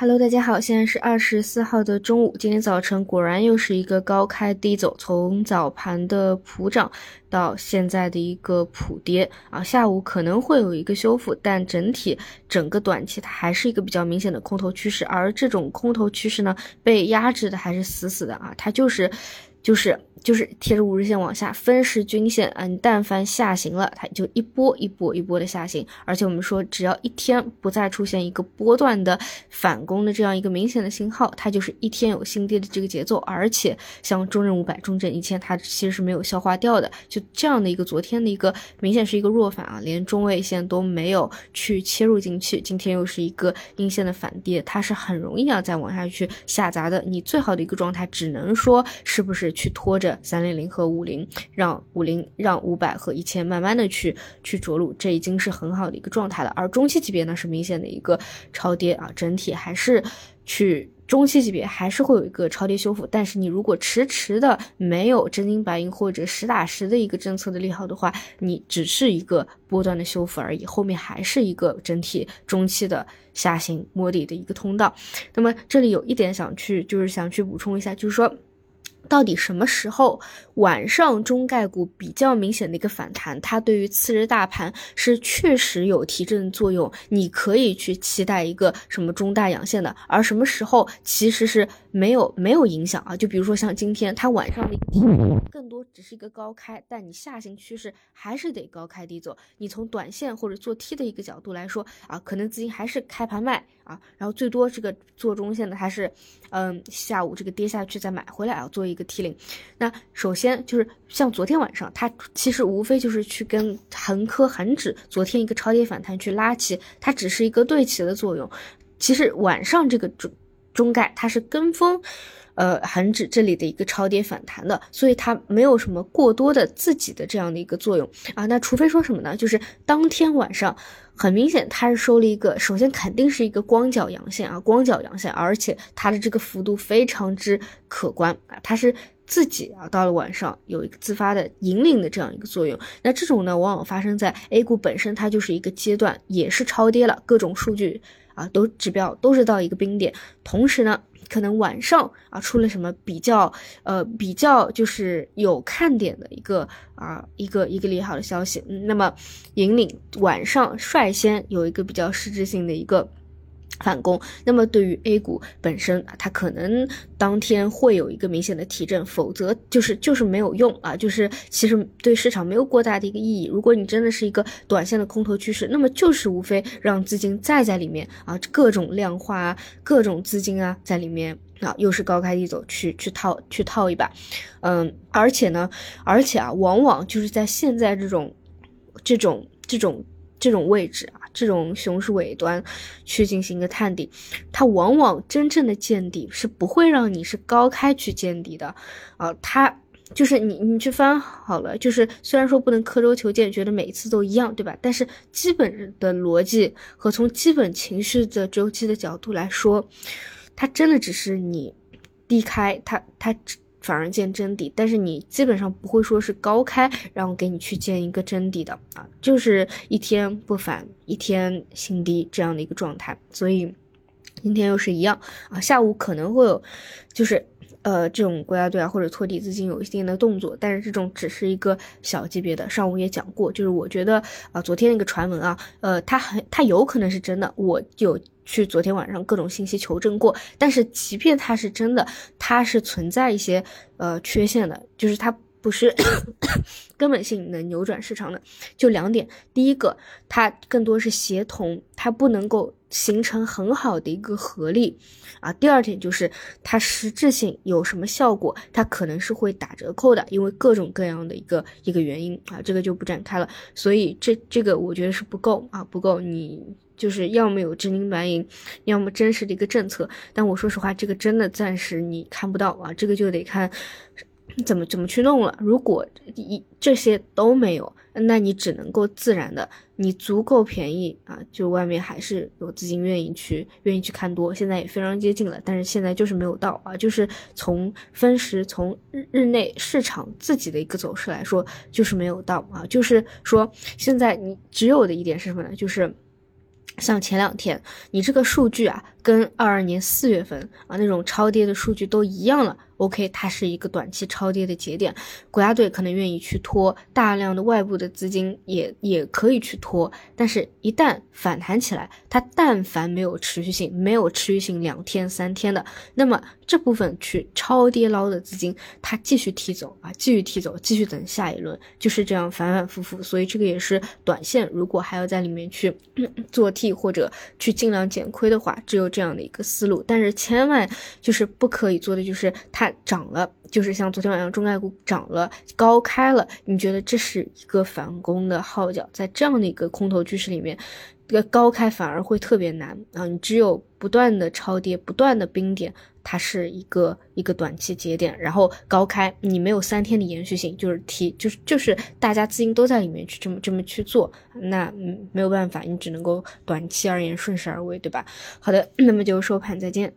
Hello，大家好，现在是二十四号的中午。今天早晨果然又是一个高开低走，从早盘的普涨到现在的一个普跌啊。下午可能会有一个修复，但整体整个短期它还是一个比较明显的空头趋势。而这种空头趋势呢，被压制的还是死死的啊，它就是就是。就是贴着五日线往下分时均线啊，你但凡下行了，它就一波一波一波的下行。而且我们说，只要一天不再出现一个波段的反攻的这样一个明显的信号，它就是一天有新跌的这个节奏。而且像中证五百、中证一千，它其实是没有消化掉的。就这样的一个昨天的一个明显是一个弱反啊，连中位线都没有去切入进去。今天又是一个阴线的反跌，它是很容易啊再往下去下砸的。你最好的一个状态，只能说是不是去拖着。三零零和五零，让五零让五百和一千慢慢的去去着陆，这已经是很好的一个状态了。而中期级别呢是明显的一个超跌啊，整体还是去中期级别还是会有一个超跌修复。但是你如果迟迟的没有真金白银或者实打实的一个政策的利好的话，你只是一个波段的修复而已，后面还是一个整体中期的下行摸底的一个通道。那么这里有一点想去就是想去补充一下，就是说。到底什么时候晚上中概股比较明显的一个反弹，它对于次日大盘是确实有提振作用，你可以去期待一个什么中大阳线的。而什么时候其实是没有没有影响啊？就比如说像今天它晚上的一个更多只是一个高开，但你下行趋势还是得高开低走。你从短线或者做 T 的一个角度来说啊，可能资金还是开盘卖啊，然后最多这个做中线的还是嗯下午这个跌下去再买回来啊，做一。个 T 零，那首先就是像昨天晚上，它其实无非就是去跟恒科、恒指昨天一个超跌反弹去拉齐，它只是一个对齐的作用。其实晚上这个中中概它是跟风，呃，恒指这里的一个超跌反弹的，所以它没有什么过多的自己的这样的一个作用啊。那除非说什么呢？就是当天晚上很明显它是收了一个，首先肯定是一个光脚阳线啊，光脚阳线，而且它的这个幅度非常之可观啊，它是自己啊到了晚上有一个自发的引领的这样一个作用。那这种呢，往往发生在 A 股本身，它就是一个阶段，也是超跌了，各种数据。啊，都指标都是到一个冰点，同时呢，可能晚上啊出了什么比较呃比较就是有看点的一个啊一个一个利好的消息，那么引领晚上率先有一个比较实质性的一个。反攻，那么对于 A 股本身啊，它可能当天会有一个明显的提振，否则就是就是没有用啊，就是其实对市场没有过大的一个意义。如果你真的是一个短线的空头趋势，那么就是无非让资金再在里面啊，各种量化啊，各种资金啊在里面啊，又是高开低走去去套去套一把，嗯，而且呢，而且啊，往往就是在现在这种这种这种。这种位置啊，这种熊市尾端去进行一个探底，它往往真正的见底是不会让你是高开去见底的，啊，它就是你你去翻好了，就是虽然说不能刻舟求剑，觉得每一次都一样，对吧？但是基本的逻辑和从基本情绪的周期的角度来说，它真的只是你低开，它它。反而见真底，但是你基本上不会说是高开，然后给你去见一个真底的啊，就是一天不反一天新低这样的一个状态，所以今天又是一样啊，下午可能会有，就是。呃，这种国家队啊，或者托底资金有一定的动作，但是这种只是一个小级别的。上午也讲过，就是我觉得啊，昨天那个传闻啊，呃，它很，它有可能是真的，我有去昨天晚上各种信息求证过。但是即便它是真的，它是存在一些呃缺陷的，就是它。不是根本性能扭转市场的，就两点。第一个，它更多是协同，它不能够形成很好的一个合力啊。第二点就是它实质性有什么效果，它可能是会打折扣的，因为各种各样的一个一个原因啊，这个就不展开了。所以这这个我觉得是不够啊，不够。你就是要么有真金白银，要么真实的一个政策。但我说实话，这个真的暂时你看不到啊，这个就得看。怎么怎么去弄了？如果一这些都没有，那你只能够自然的，你足够便宜啊，就外面还是有资金愿意去愿意去看多，现在也非常接近了，但是现在就是没有到啊，就是从分时从日日内市场自己的一个走势来说，就是没有到啊，就是说现在你只有的一点是什么呢？就是像前两天你这个数据啊。跟二二年四月份啊那种超跌的数据都一样了。OK，它是一个短期超跌的节点，国家队可能愿意去拖，大量的外部的资金也也可以去拖，但是，一旦反弹起来，它但凡没有持续性，没有持续性两天三天的，那么这部分去超跌捞的资金，它继续踢走啊，继续踢走，继续等下一轮，就是这样反反复复，所以这个也是短线，如果还要在里面去 做 T 或者去尽量减亏的话，只有这这样的一个思路，但是千万就是不可以做的就是它。涨了，就是像昨天晚上中概股涨了，高开了，你觉得这是一个反攻的号角？在这样的一个空头趋势里面，这个高开反而会特别难啊！你只有不断的超跌，不断的冰点，它是一个一个短期节点，然后高开，你没有三天的延续性，就是提，就是就是大家资金都在里面去这么这么去做，那没有办法，你只能够短期而言顺势而为，对吧？好的，那么就收盘再见。